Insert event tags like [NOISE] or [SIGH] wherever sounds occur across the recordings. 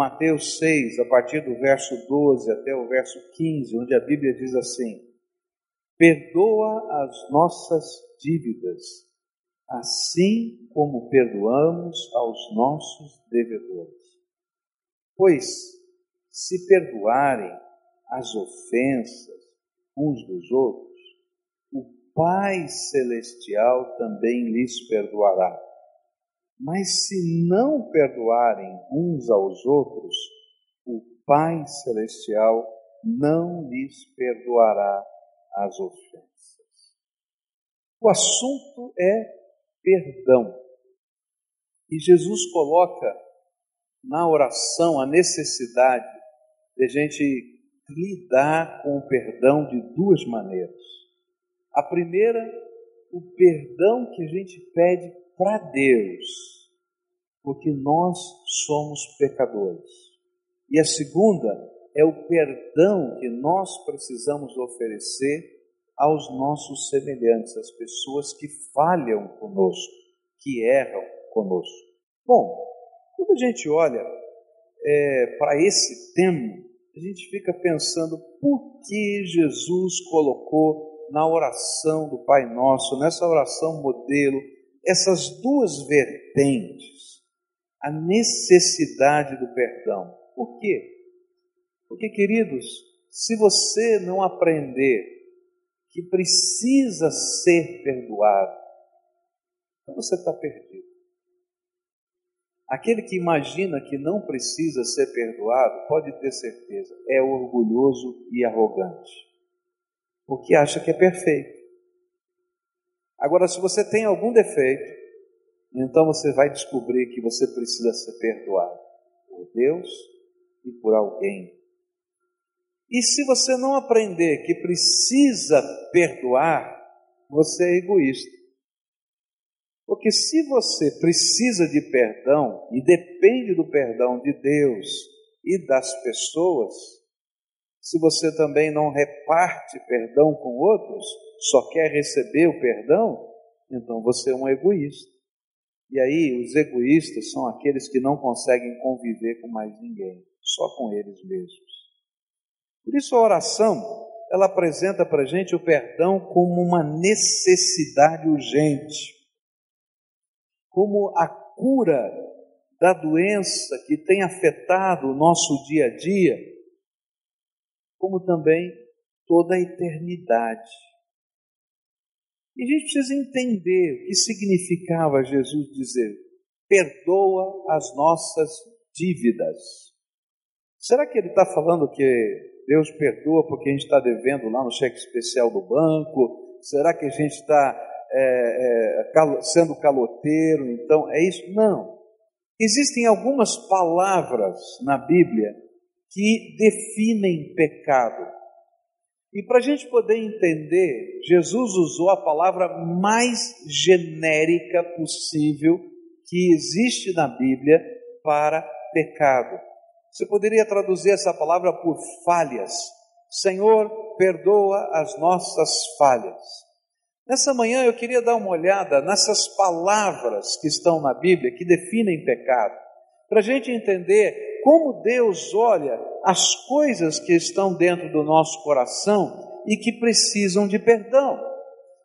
Mateus 6, a partir do verso 12 até o verso 15, onde a Bíblia diz assim: Perdoa as nossas dívidas, assim como perdoamos aos nossos devedores. Pois, se perdoarem as ofensas uns dos outros, o Pai Celestial também lhes perdoará. Mas se não perdoarem uns aos outros, o Pai Celestial não lhes perdoará as ofensas. O assunto é perdão. E Jesus coloca na oração a necessidade de a gente lidar com o perdão de duas maneiras. A primeira, o perdão que a gente pede para Deus, porque nós somos pecadores. E a segunda é o perdão que nós precisamos oferecer aos nossos semelhantes, às pessoas que falham conosco, que erram conosco. Bom, quando a gente olha é, para esse tema, a gente fica pensando por que Jesus colocou na oração do Pai Nosso, nessa oração modelo, essas duas vertentes, a necessidade do perdão. Por quê? Porque, queridos, se você não aprender que precisa ser perdoado, então você está perdido. Aquele que imagina que não precisa ser perdoado, pode ter certeza, é orgulhoso e arrogante, porque acha que é perfeito. Agora, se você tem algum defeito, então você vai descobrir que você precisa ser perdoado por Deus e por alguém. E se você não aprender que precisa perdoar, você é egoísta. Porque se você precisa de perdão e depende do perdão de Deus e das pessoas, se você também não reparte perdão com outros, só quer receber o perdão, então você é um egoísta. E aí, os egoístas são aqueles que não conseguem conviver com mais ninguém, só com eles mesmos. Por isso, a oração, ela apresenta para a gente o perdão como uma necessidade urgente, como a cura da doença que tem afetado o nosso dia a dia, como também toda a eternidade. E a gente precisa entender o que significava Jesus dizer: perdoa as nossas dívidas. Será que ele está falando que Deus perdoa porque a gente está devendo lá no cheque especial do banco? Será que a gente está é, é, sendo caloteiro? Então, é isso? Não. Existem algumas palavras na Bíblia que definem pecado. E para a gente poder entender, Jesus usou a palavra mais genérica possível que existe na Bíblia para pecado. Você poderia traduzir essa palavra por falhas. Senhor, perdoa as nossas falhas. Nessa manhã eu queria dar uma olhada nessas palavras que estão na Bíblia que definem pecado, para a gente entender como Deus olha as coisas que estão dentro do nosso coração e que precisam de perdão.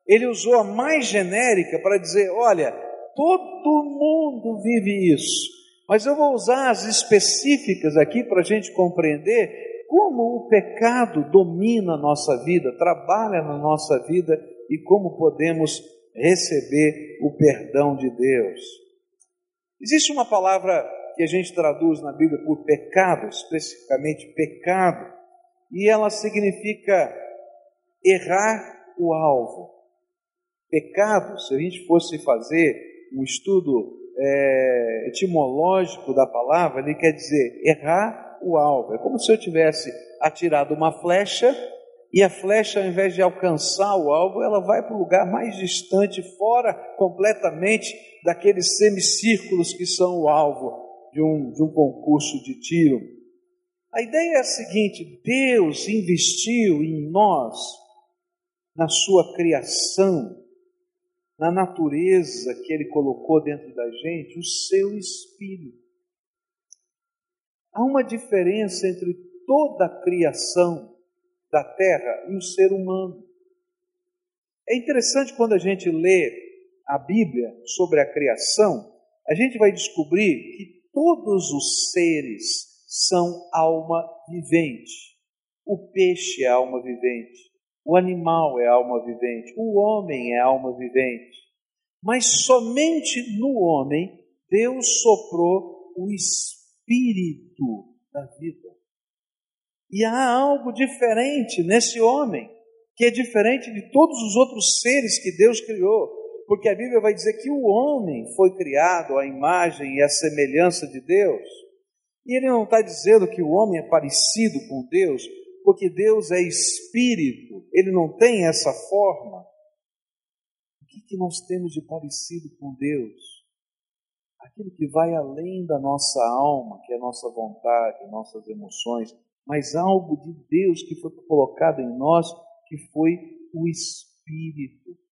Ele usou a mais genérica para dizer: olha, todo mundo vive isso, mas eu vou usar as específicas aqui para a gente compreender como o pecado domina a nossa vida, trabalha na nossa vida e como podemos receber o perdão de Deus. Existe uma palavra que a gente traduz na Bíblia por pecado, especificamente pecado, e ela significa errar o alvo. Pecado, se a gente fosse fazer um estudo é, etimológico da palavra, ele quer dizer errar o alvo. É como se eu tivesse atirado uma flecha e a flecha, ao invés de alcançar o alvo, ela vai para o lugar mais distante, fora completamente daqueles semicírculos que são o alvo de um, de um concurso de tiro. A ideia é a seguinte: Deus investiu em nós, na sua criação, na natureza que Ele colocou dentro da gente, o seu espírito. Há uma diferença entre toda a criação da terra e o ser humano. É interessante quando a gente lê a Bíblia sobre a criação, a gente vai descobrir que todos os seres são alma vivente. O peixe é alma vivente, o animal é alma vivente, o homem é alma vivente. Mas somente no homem Deus soprou o espírito da vida. E há algo diferente nesse homem, que é diferente de todos os outros seres que Deus criou, porque a Bíblia vai dizer que o homem foi criado à imagem e à semelhança de Deus. E ele não está dizendo que o homem é parecido com Deus, porque Deus é espírito, ele não tem essa forma. O que, que nós temos de parecido com Deus? Aquilo que vai além da nossa alma, que é a nossa vontade, nossas emoções, mas algo de Deus que foi colocado em nós, que foi o Espírito.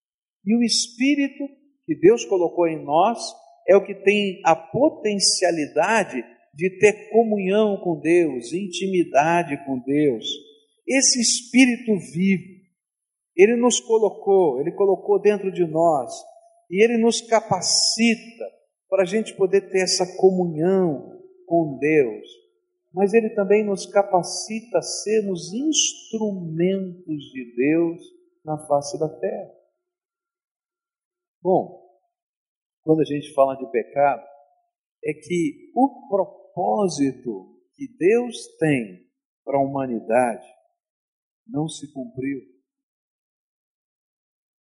E o Espírito que Deus colocou em nós é o que tem a potencialidade de ter comunhão com Deus, intimidade com Deus. Esse Espírito vivo, ele nos colocou, ele colocou dentro de nós, e ele nos capacita para a gente poder ter essa comunhão com Deus. Mas ele também nos capacita a sermos instrumentos de Deus na face da terra. Bom, quando a gente fala de pecado, é que o propósito que Deus tem para a humanidade não se cumpriu.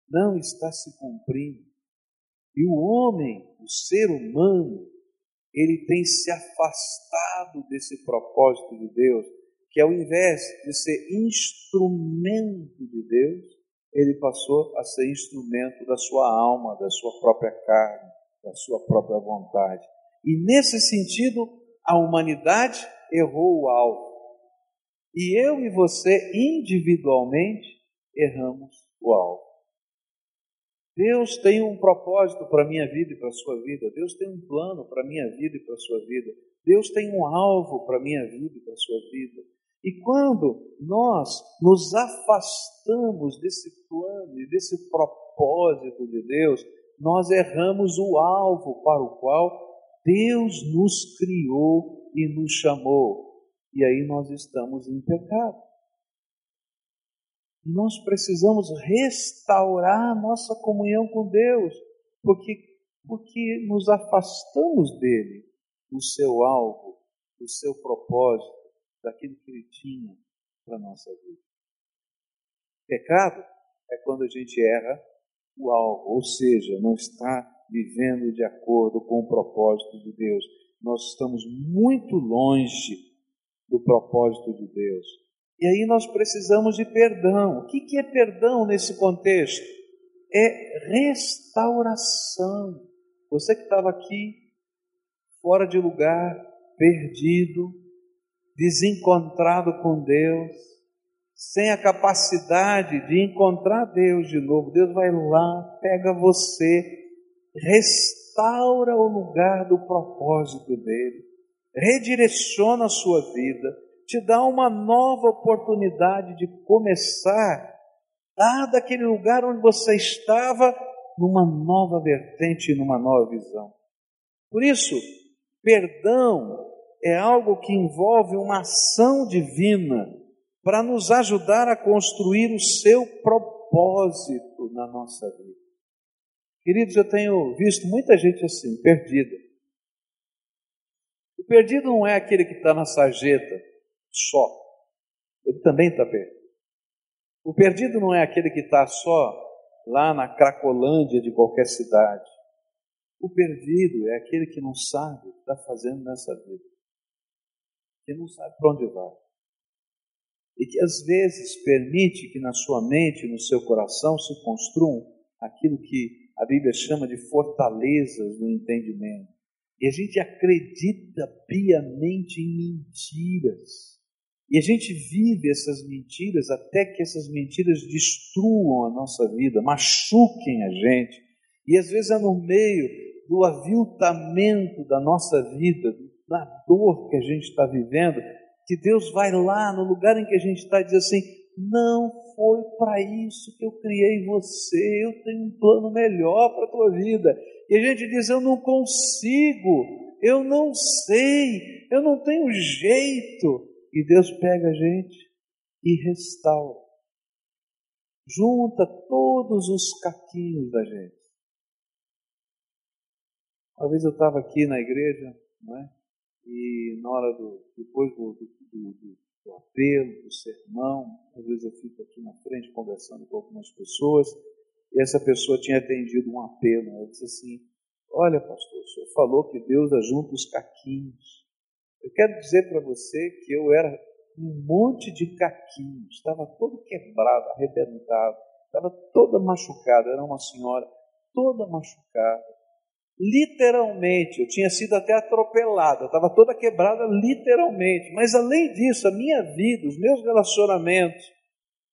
Não está se cumprindo. E o homem, o ser humano, ele tem se afastado desse propósito de Deus, que ao invés de ser instrumento de Deus, ele passou a ser instrumento da sua alma, da sua própria carne, da sua própria vontade. E nesse sentido, a humanidade errou o alvo. E eu e você, individualmente, erramos o alvo. Deus tem um propósito para a minha vida e para a sua vida. Deus tem um plano para a minha vida e para a sua vida. Deus tem um alvo para a minha vida e para a sua vida. E quando nós nos afastamos desse plano e desse propósito de Deus, nós erramos o alvo para o qual Deus nos criou e nos chamou. E aí nós estamos em pecado. Nós precisamos restaurar nossa comunhão com Deus, porque, porque nos afastamos dele, do seu alvo, do seu propósito, daquilo que ele tinha para a nossa vida. Pecado é quando a gente erra o alvo, ou seja, não está vivendo de acordo com o propósito de Deus. Nós estamos muito longe do propósito de Deus. E aí nós precisamos de perdão. O que é perdão nesse contexto? É restauração. Você que estava aqui, fora de lugar, perdido, desencontrado com Deus, sem a capacidade de encontrar Deus de novo, Deus vai lá, pega você, restaura o lugar do propósito dele, redireciona a sua vida, te dá uma nova oportunidade de começar, lá daquele lugar onde você estava, numa nova vertente, numa nova visão. Por isso, perdão é algo que envolve uma ação divina para nos ajudar a construir o seu propósito na nossa vida. Queridos, eu tenho visto muita gente assim, perdida. O perdido não é aquele que está na sarjeta só. Ele também está perdido. O perdido não é aquele que está só lá na Cracolândia de qualquer cidade. O perdido é aquele que não sabe o que está fazendo nessa vida. Que não sabe para onde vai e que às vezes permite que na sua mente, no seu coração, se construam aquilo que a Bíblia chama de fortalezas do entendimento. E a gente acredita piamente em mentiras. E a gente vive essas mentiras até que essas mentiras destruam a nossa vida, machuquem a gente. E às vezes é no meio do aviltamento da nossa vida, da dor que a gente está vivendo, que Deus vai lá no lugar em que a gente está e diz assim: não foi para isso que eu criei você, eu tenho um plano melhor para a tua vida. E a gente diz: eu não consigo, eu não sei, eu não tenho jeito. E Deus pega a gente e restaura. Junta todos os caquinhos da gente. Uma vez eu estava aqui na igreja, não é? E na hora do, depois do, do, do, do apelo, do sermão, às vezes eu fico aqui na frente conversando com algumas pessoas, e essa pessoa tinha atendido um apelo, ela disse assim, olha pastor, o senhor falou que Deus ajunta os caquinhos. Eu quero dizer para você que eu era um monte de caquinhos, estava todo quebrado, arrebentado, estava toda machucada, era uma senhora toda machucada, literalmente, eu tinha sido até atropelado, eu estava toda quebrada literalmente, mas além disso, a minha vida, os meus relacionamentos,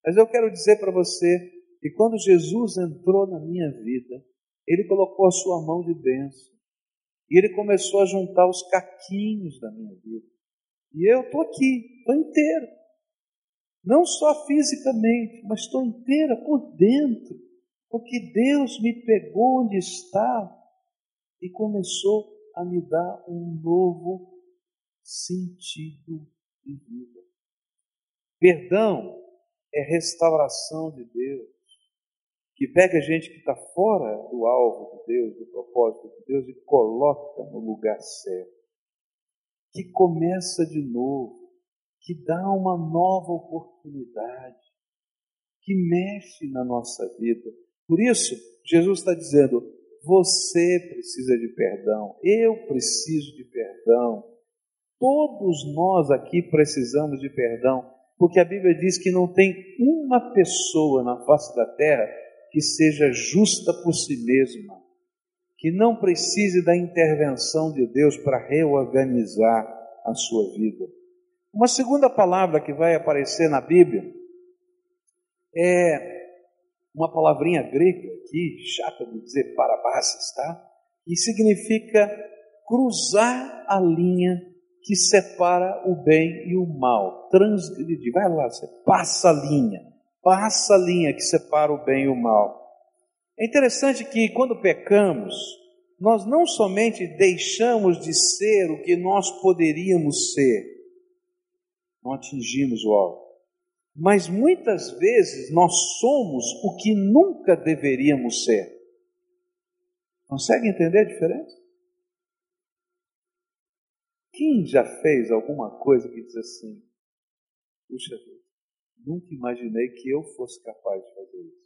mas eu quero dizer para você que quando Jesus entrou na minha vida, ele colocou a sua mão de bênção, e ele começou a juntar os caquinhos da minha vida, e eu estou aqui, estou inteiro, não só fisicamente, mas estou inteira por dentro, porque Deus me pegou onde estava, e começou a me dar um novo sentido de vida. Perdão é restauração de Deus, que pega a gente que está fora do alvo de Deus, do propósito de Deus, e coloca no lugar certo, que começa de novo, que dá uma nova oportunidade, que mexe na nossa vida. Por isso, Jesus está dizendo: você precisa de perdão, eu preciso de perdão. Todos nós aqui precisamos de perdão, porque a Bíblia diz que não tem uma pessoa na face da terra que seja justa por si mesma, que não precise da intervenção de Deus para reorganizar a sua vida. Uma segunda palavra que vai aparecer na Bíblia é uma palavrinha grega aqui, chata de dizer parabases, tá? E significa cruzar a linha que separa o bem e o mal. Transgredir, vai lá, você passa a linha, passa a linha que separa o bem e o mal. É interessante que quando pecamos, nós não somente deixamos de ser o que nós poderíamos ser, não atingimos o alvo, mas muitas vezes nós somos o que nunca deveríamos ser. Consegue entender a diferença? Quem já fez alguma coisa que diz assim, puxa vida, nunca imaginei que eu fosse capaz de fazer isso?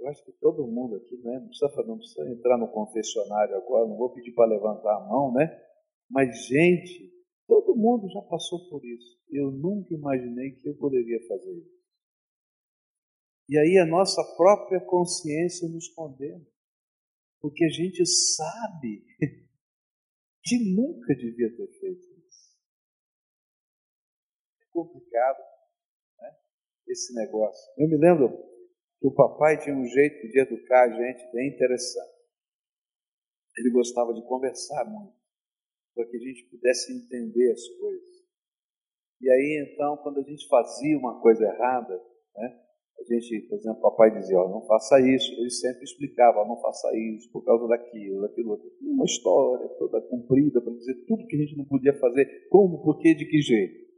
Eu acho que todo mundo aqui, né? Não precisa, não precisa entrar no confessionário agora, não vou pedir para levantar a mão, né? Mas, gente, Todo mundo já passou por isso. Eu nunca imaginei que eu poderia fazer isso. E aí a nossa própria consciência nos condena. Porque a gente sabe [LAUGHS] que nunca devia ter feito isso. É complicado né? esse negócio. Eu me lembro que o papai tinha um jeito de educar a gente bem interessante. Ele gostava de conversar muito para que a gente pudesse entender as coisas. E aí, então, quando a gente fazia uma coisa errada, né, a gente, por exemplo, papai dizia, ó, não faça isso, ele sempre explicava, não faça isso, por causa daquilo, daquilo outro. Uma história toda comprida para dizer tudo que a gente não podia fazer, como, por quê, de que jeito.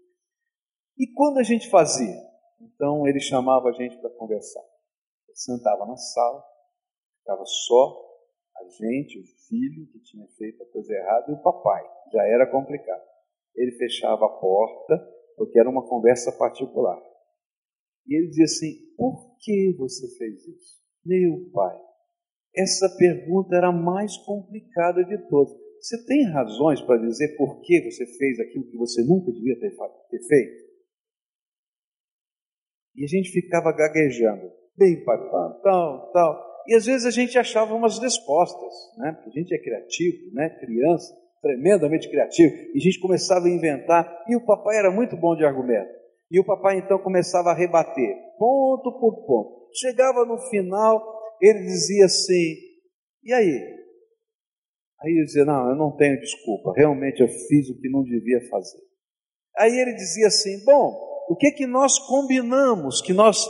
E quando a gente fazia? Então ele chamava a gente para conversar. Ele sentava na sala, ficava só, gente, o filho que tinha feito a coisa errada e o papai. Já era complicado. Ele fechava a porta, porque era uma conversa particular. E ele dizia assim: Por que você fez isso? Meu pai, essa pergunta era a mais complicada de todas. Você tem razões para dizer por que você fez aquilo que você nunca devia ter, ter feito? E a gente ficava gaguejando. Bem, pai, tal, tal. E às vezes a gente achava umas respostas, né? Porque a gente é criativo, né? Criança, tremendamente criativo. E a gente começava a inventar. E o papai era muito bom de argumento. E o papai então começava a rebater, ponto por ponto. Chegava no final, ele dizia assim: E aí? Aí ele dizia: Não, eu não tenho desculpa, realmente eu fiz o que não devia fazer. Aí ele dizia assim: Bom, o que que nós combinamos, que nós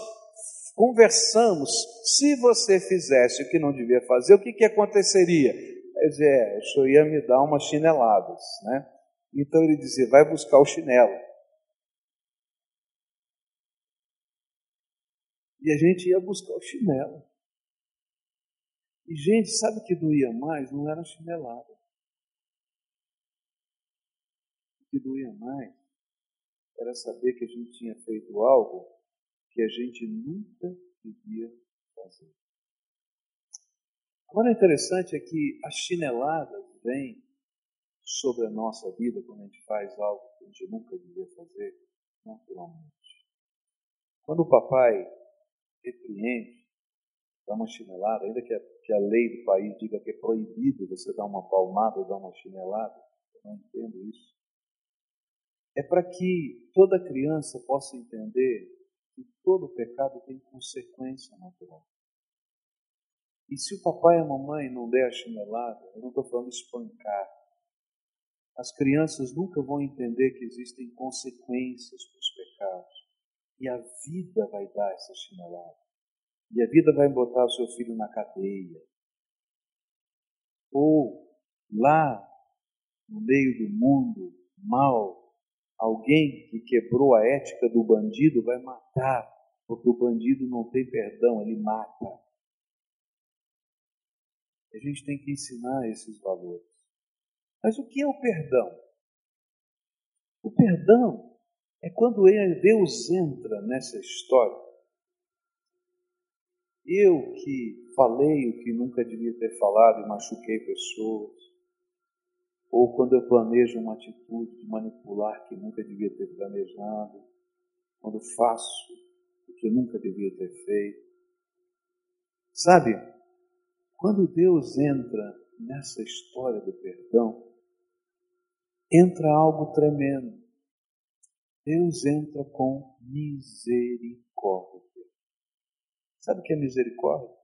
conversamos? Se você fizesse o que não devia fazer, o que que aconteceria? Quer dizer, é, o senhor ia me dar umas chineladas, né? Então ele dizia: Vai buscar o chinelo. E a gente ia buscar o chinelo. E, gente, sabe o que doía mais? Não era chinelada. O que doía mais era saber que a gente tinha feito algo que a gente nunca devia fazer. Agora, interessante é que as chineladas vêm sobre a nossa vida quando a gente faz algo que a gente nunca devia fazer, naturalmente. Quando o papai repreende, dá uma chinelada, ainda que a, que a lei do país diga que é proibido você dar uma palmada, dar uma chinelada, eu não entendo isso. É para que toda criança possa entender que todo pecado tem consequência natural. E se o papai e a mamãe não der a chinelada, eu não estou falando espancar, as crianças nunca vão entender que existem consequências para os pecados. E a vida vai dar essa chinelada. E a vida vai botar o seu filho na cadeia. Ou lá, no meio do mundo mal, alguém que quebrou a ética do bandido vai matar, porque o bandido não tem perdão, ele mata. A gente tem que ensinar esses valores. Mas o que é o perdão? O perdão é quando Deus entra nessa história. Eu que falei o que nunca devia ter falado e machuquei pessoas, ou quando eu planejo uma atitude de manipular que nunca devia ter planejado, quando faço o que nunca devia ter feito. Sabe, quando Deus entra nessa história do perdão, entra algo tremendo. Deus entra com misericórdia. Sabe o que é misericórdia?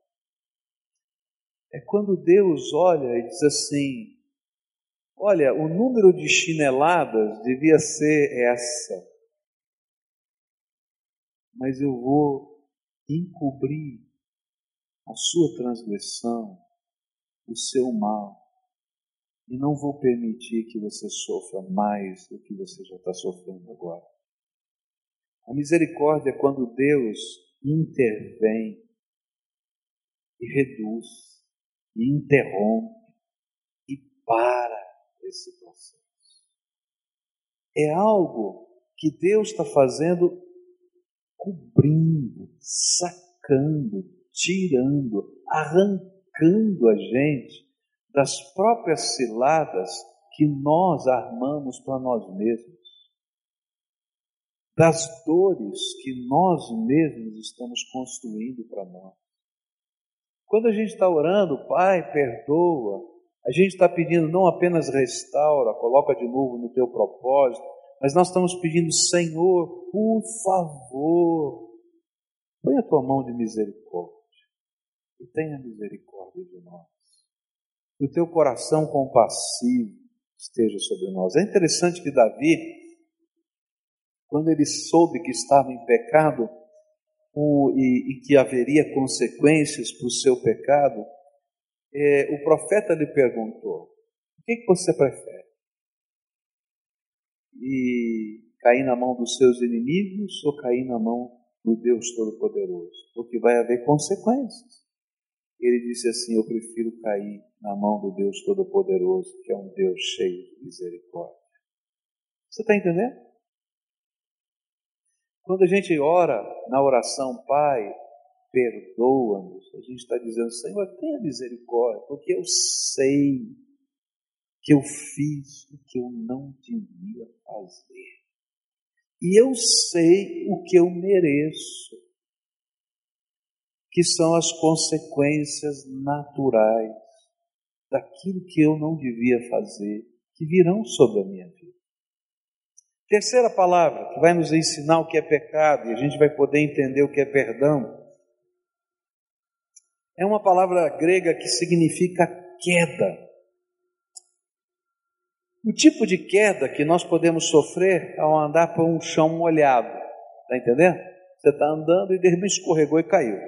É quando Deus olha e diz assim: Olha, o número de chineladas devia ser essa, mas eu vou encobrir a sua transgressão, o seu mal, e não vou permitir que você sofra mais do que você já está sofrendo agora. A misericórdia é quando Deus intervém e reduz, e interrompe, e para esse processo. É algo que Deus está fazendo, cobrindo, sacando, tirando, arrancando a gente das próprias ciladas que nós armamos para nós mesmos, das dores que nós mesmos estamos construindo para nós. Quando a gente está orando, Pai, perdoa, a gente está pedindo não apenas restaura, coloca de novo no teu propósito, mas nós estamos pedindo, Senhor, por favor, põe a tua mão de misericórdia e tenha misericórdia de nós que o teu coração compassivo esteja sobre nós. É interessante que Davi, quando ele soube que estava em pecado o, e, e, que haveria consequências para o seu pecado, é, o profeta lhe perguntou: o que, que você prefere? E cair na mão dos seus inimigos ou cair na mão do Deus Todo-Poderoso? Porque vai haver consequências. Ele disse assim: Eu prefiro cair na mão do Deus Todo-Poderoso, que é um Deus cheio de misericórdia. Você está entendendo? Quando a gente ora na oração, Pai, perdoa-nos, a gente está dizendo, Senhor, tenha misericórdia, porque eu sei que eu fiz o que eu não devia fazer. E eu sei o que eu mereço, que são as consequências naturais daquilo que eu não devia fazer, que virão sobre a minha vida. Terceira palavra, que vai nos ensinar o que é pecado e a gente vai poder entender o que é perdão, é uma palavra grega que significa queda. O tipo de queda que nós podemos sofrer ao andar por um chão molhado. Está entendendo? Você está andando e de repente escorregou e caiu.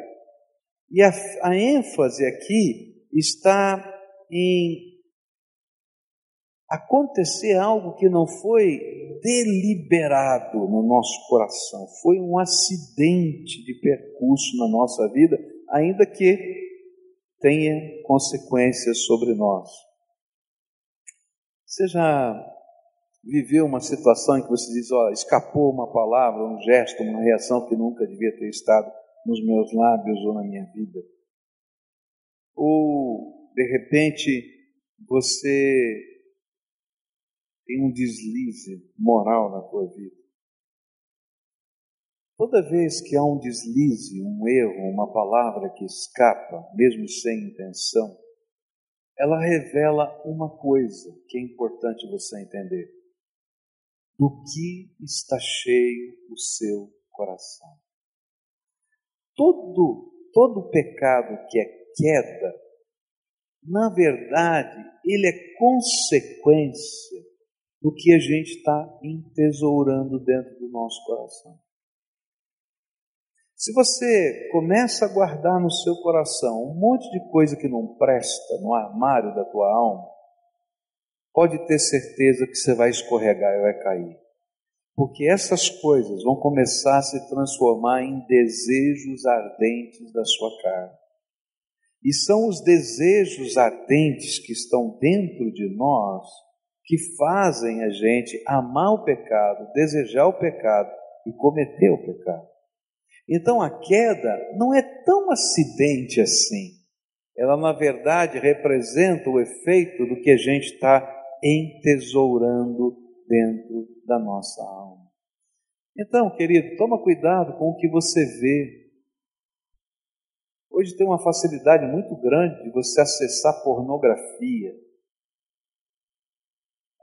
E a, a ênfase aqui está em acontecer algo que não foi deliberado no nosso coração, foi um acidente de percurso na nossa vida, ainda que tenha consequências sobre nós. Você já viveu uma situação em que você diz, ó, escapou uma palavra, um gesto, uma reação que nunca devia ter estado nos meus lábios ou na minha vida? Ou, de repente, você tem um deslize moral na tua vida. Toda vez que há um deslize, um erro, uma palavra que escapa, mesmo sem intenção, ela revela uma coisa que é importante você entender: do que está cheio o seu coração. Todo, todo pecado que é queda, na verdade, ele é consequência do que a gente está entesourando dentro do nosso coração. Se você começa a guardar no seu coração um monte de coisa que não presta no armário da tua alma, pode ter certeza que você vai escorregar e vai cair. Porque essas coisas vão começar a se transformar em desejos ardentes da sua carne. E são os desejos ardentes que estão dentro de nós que fazem a gente amar o pecado, desejar o pecado e cometer o pecado. Então a queda não é tão acidente assim. Ela, na verdade, representa o efeito do que a gente está entesourando dentro da nossa alma. Então, querido, toma cuidado com o que você vê. Hoje tem uma facilidade muito grande de você acessar pornografia.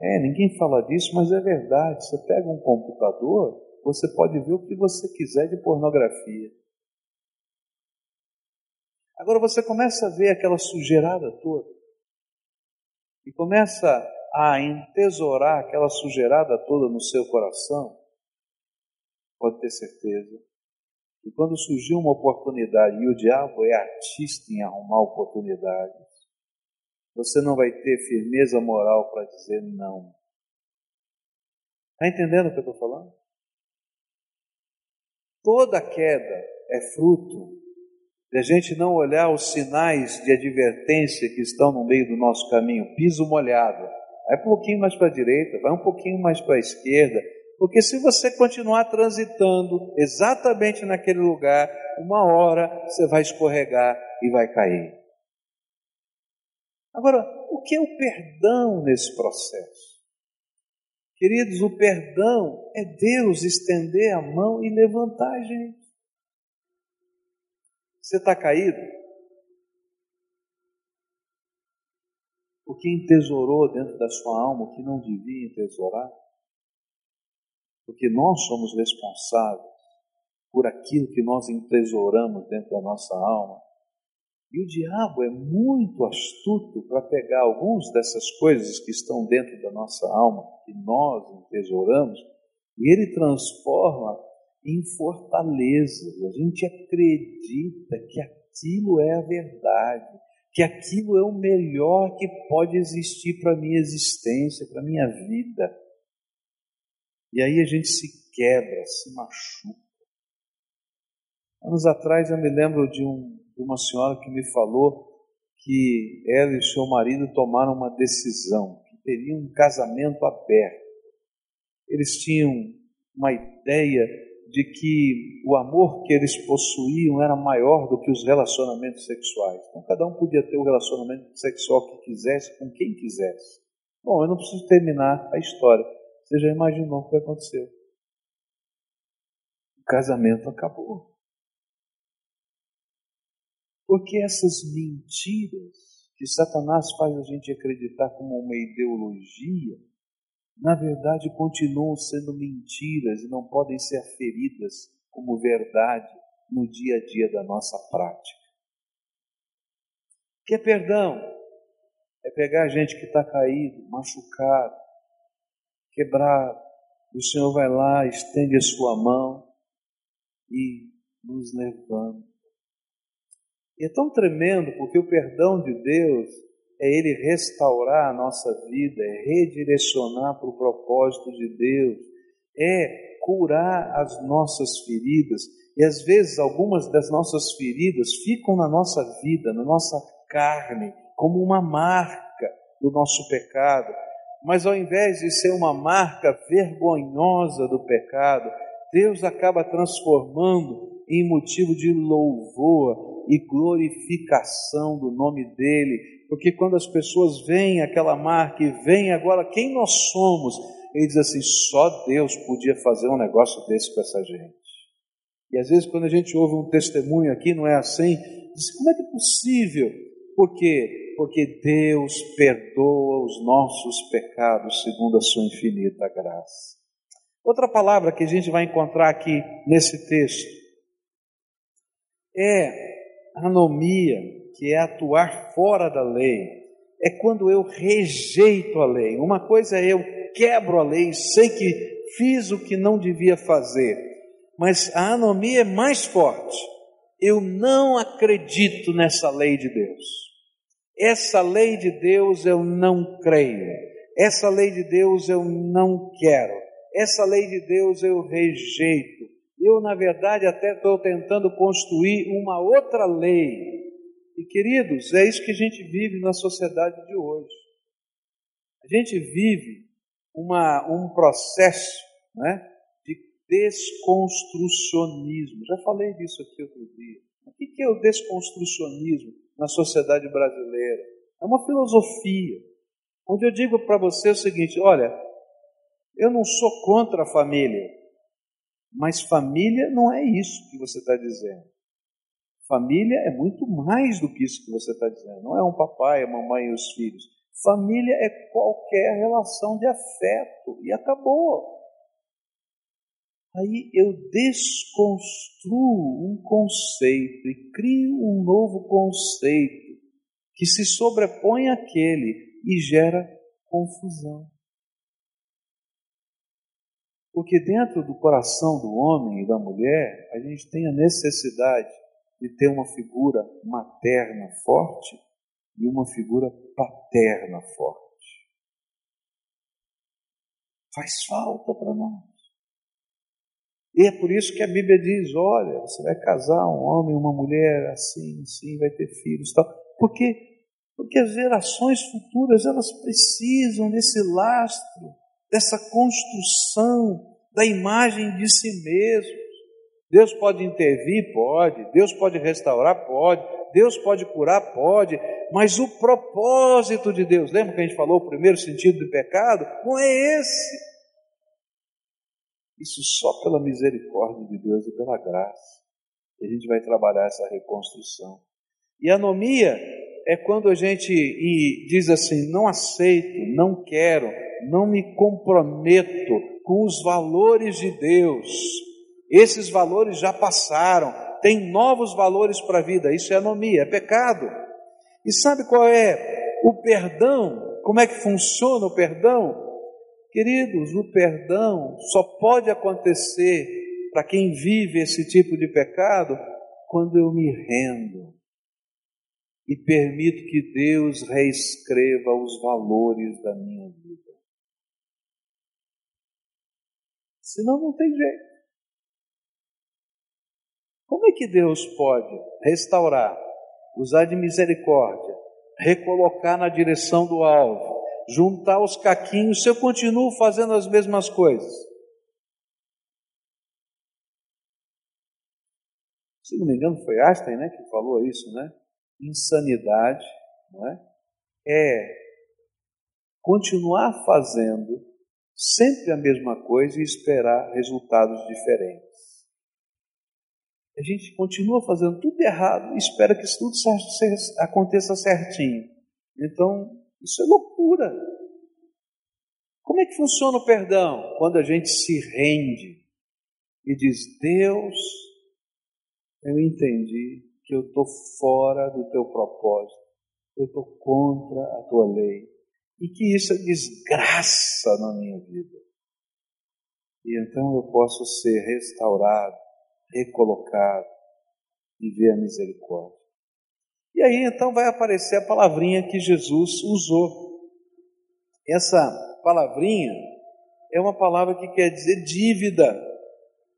É, ninguém fala disso, mas é verdade. Você pega um computador, você pode ver o que você quiser de pornografia. Agora você começa a ver aquela sujeirada toda e começa a entesourar aquela sujeirada toda no seu coração. Pode ter certeza que quando surgir uma oportunidade, e o diabo é artista em arrumar oportunidades, você não vai ter firmeza moral para dizer não. Está entendendo o que eu estou falando? Toda queda é fruto de a gente não olhar os sinais de advertência que estão no meio do nosso caminho, piso molhado. Vai um pouquinho mais para a direita, vai um pouquinho mais para a esquerda, porque se você continuar transitando exatamente naquele lugar, uma hora você vai escorregar e vai cair. Agora, o que é o perdão nesse processo? Queridos, o perdão é Deus estender a mão e levantar a gente. Você está caído? O que entesourou dentro da sua alma o que não devia entesourar? Porque nós somos responsáveis por aquilo que nós entesouramos dentro da nossa alma e o diabo é muito astuto para pegar algumas dessas coisas que estão dentro da nossa alma, que nós entesouramos, e ele transforma em fortalezas. A gente acredita que aquilo é a verdade, que aquilo é o melhor que pode existir para a minha existência, para a minha vida. E aí a gente se quebra, se machuca. Anos atrás eu me lembro de um uma senhora que me falou que ela e seu marido tomaram uma decisão, que teriam um casamento aberto. Eles tinham uma ideia de que o amor que eles possuíam era maior do que os relacionamentos sexuais. Então, cada um podia ter o relacionamento sexual que quisesse, com quem quisesse. Bom, eu não preciso terminar a história. Você já imaginou o que aconteceu? O casamento acabou. Porque essas mentiras que Satanás faz a gente acreditar como uma ideologia, na verdade continuam sendo mentiras e não podem ser aferidas como verdade no dia a dia da nossa prática. Que é perdão? É pegar a gente que está caído, machucado, quebrado. O Senhor vai lá, estende a sua mão e nos levanta. E é tão tremendo porque o perdão de Deus é Ele restaurar a nossa vida, é redirecionar para o propósito de Deus, é curar as nossas feridas. E às vezes algumas das nossas feridas ficam na nossa vida, na nossa carne, como uma marca do nosso pecado. Mas ao invés de ser uma marca vergonhosa do pecado, Deus acaba transformando em motivo de louvor e glorificação do nome dele, porque quando as pessoas veem aquela marca e veem agora quem nós somos, ele diz assim: só Deus podia fazer um negócio desse com essa gente. E às vezes, quando a gente ouve um testemunho aqui, não é assim, diz: como é que é possível? Por quê? Porque Deus perdoa os nossos pecados segundo a sua infinita graça. Outra palavra que a gente vai encontrar aqui nesse texto é anomia, que é atuar fora da lei. É quando eu rejeito a lei. Uma coisa é eu quebro a lei, sei que fiz o que não devia fazer. Mas a anomia é mais forte. Eu não acredito nessa lei de Deus. Essa lei de Deus eu não creio. Essa lei de Deus eu não quero. Essa lei de Deus eu rejeito. Eu, na verdade, até estou tentando construir uma outra lei. E, queridos, é isso que a gente vive na sociedade de hoje. A gente vive uma, um processo né, de desconstrucionismo. Já falei disso aqui outro dia. O que é o desconstrucionismo na sociedade brasileira? É uma filosofia, onde eu digo para você o seguinte: olha, eu não sou contra a família, mas família não é isso que você está dizendo. Família é muito mais do que isso que você está dizendo. Não é um papai, a mamãe e os filhos. Família é qualquer relação de afeto e acabou. Aí eu desconstruo um conceito e crio um novo conceito que se sobrepõe àquele e gera confusão. Porque dentro do coração do homem e da mulher, a gente tem a necessidade de ter uma figura materna forte e uma figura paterna forte. Faz falta para nós. E é por isso que a Bíblia diz: olha, você vai casar um homem e uma mulher assim, assim, vai ter filhos, tal. Porque, porque as gerações futuras elas precisam desse lastro dessa construção da imagem de si mesmo. Deus pode intervir? Pode. Deus pode restaurar? Pode. Deus pode curar? Pode. Mas o propósito de Deus, lembra que a gente falou o primeiro sentido do pecado? Não é esse. Isso só pela misericórdia de Deus e pela graça. A gente vai trabalhar essa reconstrução. E anomia é quando a gente diz assim: não aceito, não quero, não me comprometo com os valores de Deus. Esses valores já passaram, tem novos valores para a vida. Isso é anomia, é pecado. E sabe qual é o perdão? Como é que funciona o perdão? Queridos, o perdão só pode acontecer para quem vive esse tipo de pecado quando eu me rendo e permito que Deus reescreva os valores da minha vida. Senão não tem jeito. Como é que Deus pode restaurar, usar de misericórdia, recolocar na direção do alvo, juntar os caquinhos se eu continuo fazendo as mesmas coisas? Se não me engano, foi Einstein né, que falou isso, né? Insanidade é? é continuar fazendo sempre a mesma coisa e esperar resultados diferentes. A gente continua fazendo tudo errado e espera que tudo aconteça certinho. Então, isso é loucura. Como é que funciona o perdão? Quando a gente se rende e diz: Deus, eu entendi que eu estou fora do teu propósito, eu estou contra a tua lei e que isso é desgraça na minha vida. E então eu posso ser restaurado, recolocado, e ver a misericórdia. E aí então vai aparecer a palavrinha que Jesus usou. Essa palavrinha é uma palavra que quer dizer dívida,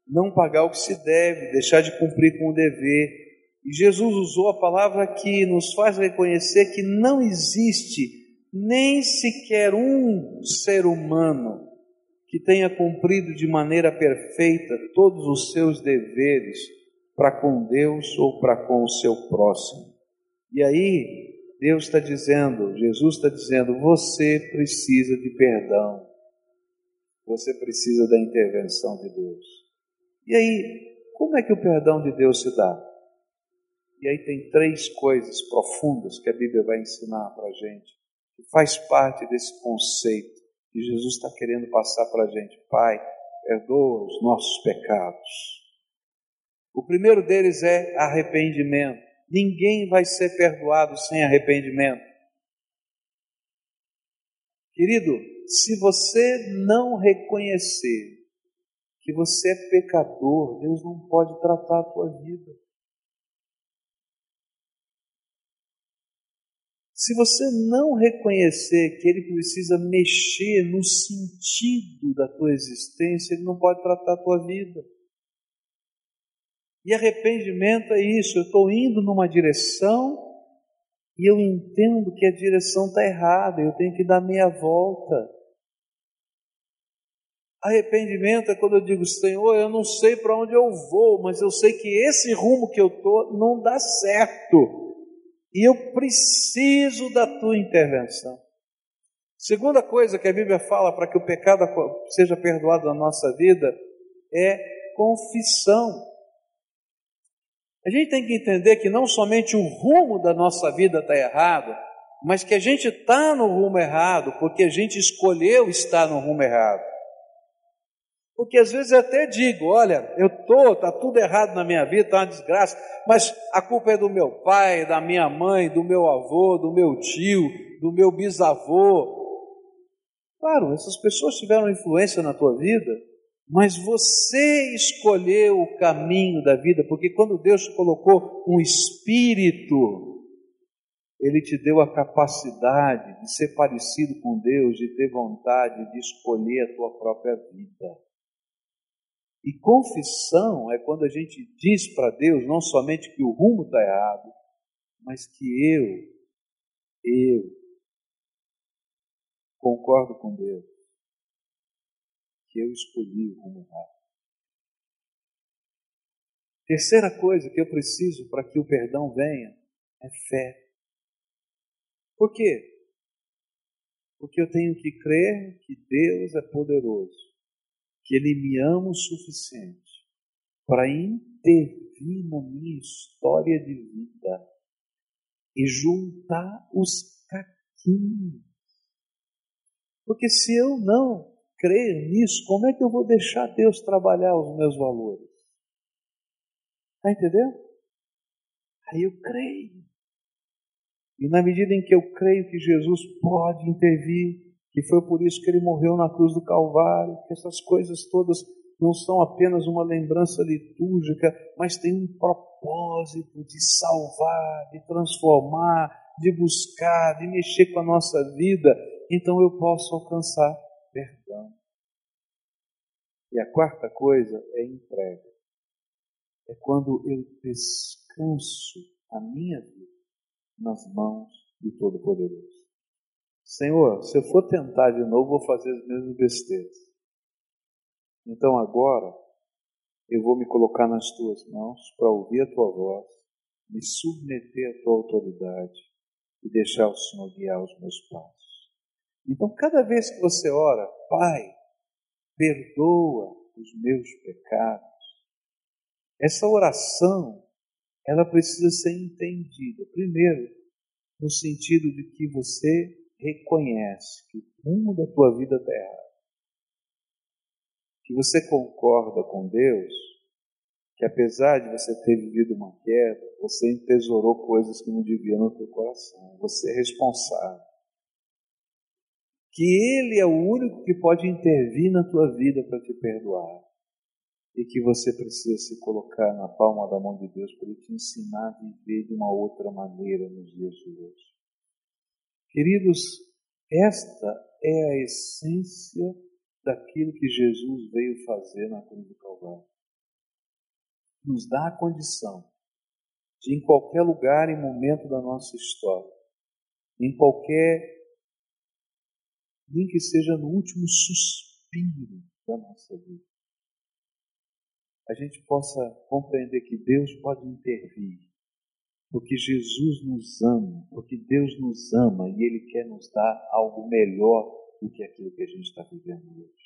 não pagar o que se deve, deixar de cumprir com o dever. E Jesus usou a palavra que nos faz reconhecer que não existe nem sequer um ser humano que tenha cumprido de maneira perfeita todos os seus deveres para com Deus ou para com o seu próximo. E aí, Deus está dizendo, Jesus está dizendo, você precisa de perdão, você precisa da intervenção de Deus. E aí, como é que o perdão de Deus se dá? E aí tem três coisas profundas que a Bíblia vai ensinar para a gente, que faz parte desse conceito que Jesus está querendo passar para a gente. Pai, perdoa os nossos pecados. O primeiro deles é arrependimento. Ninguém vai ser perdoado sem arrependimento. Querido, se você não reconhecer que você é pecador, Deus não pode tratar a tua vida. Se você não reconhecer que Ele precisa mexer no sentido da tua existência, Ele não pode tratar a tua vida. E arrependimento é isso, eu estou indo numa direção e eu entendo que a direção está errada, eu tenho que dar meia volta. Arrependimento é quando eu digo, Senhor, eu não sei para onde eu vou, mas eu sei que esse rumo que eu estou não dá certo. E eu preciso da tua intervenção. Segunda coisa que a Bíblia fala para que o pecado seja perdoado na nossa vida é confissão. A gente tem que entender que não somente o rumo da nossa vida está errado, mas que a gente está no rumo errado porque a gente escolheu estar no rumo errado. Porque às vezes eu até digo, olha, eu tô, tá tudo errado na minha vida, tá uma desgraça, mas a culpa é do meu pai, da minha mãe, do meu avô, do meu tio, do meu bisavô. Claro, essas pessoas tiveram influência na tua vida, mas você escolheu o caminho da vida, porque quando Deus colocou um espírito, Ele te deu a capacidade de ser parecido com Deus, de ter vontade de escolher a tua própria vida. E confissão é quando a gente diz para Deus não somente que o rumo está errado, mas que eu, eu, concordo com Deus que eu escolhi o rumo errado. Terceira coisa que eu preciso para que o perdão venha é fé. Por quê? Porque eu tenho que crer que Deus é poderoso, que Ele me ama o suficiente para intervir na minha história de vida e juntar os caquinhos. Porque se eu não crer nisso, como é que eu vou deixar Deus trabalhar os meus valores? Está entendendo? Aí eu creio. E na medida em que eu creio que Jesus pode intervir, que foi por isso que ele morreu na cruz do Calvário, que essas coisas todas não são apenas uma lembrança litúrgica, mas tem um propósito de salvar, de transformar, de buscar, de mexer com a nossa vida, então eu posso alcançar perdão. E a quarta coisa é entrega. É quando eu descanso a minha vida nas mãos do Todo-Poderoso. Senhor, se eu for tentar de novo, vou fazer as mesmas besteiras. Então agora eu vou me colocar nas tuas mãos para ouvir a tua voz, me submeter à tua autoridade e deixar o Senhor guiar os meus passos. Então, cada vez que você ora, Pai, perdoa os meus pecados, essa oração, ela precisa ser entendida. Primeiro, no sentido de que você reconhece que o rumo da tua vida está errado. Que você concorda com Deus que apesar de você ter vivido uma queda, você entesourou coisas que não deviam no teu coração. Você é responsável. que Ele é o único que pode intervir na tua vida para te perdoar e que você precisa se colocar na palma da mão de Deus para Ele te ensinar a viver de uma outra maneira nos dias de hoje. Queridos, esta é a essência daquilo que Jesus veio fazer na cruz do Calvário. Nos dá a condição de, em qualquer lugar e momento da nossa história, em qualquer, nem que seja no último suspiro da nossa vida, a gente possa compreender que Deus pode intervir, porque Jesus nos ama, porque Deus nos ama e Ele quer nos dar algo melhor do que aquilo que a gente está vivendo hoje.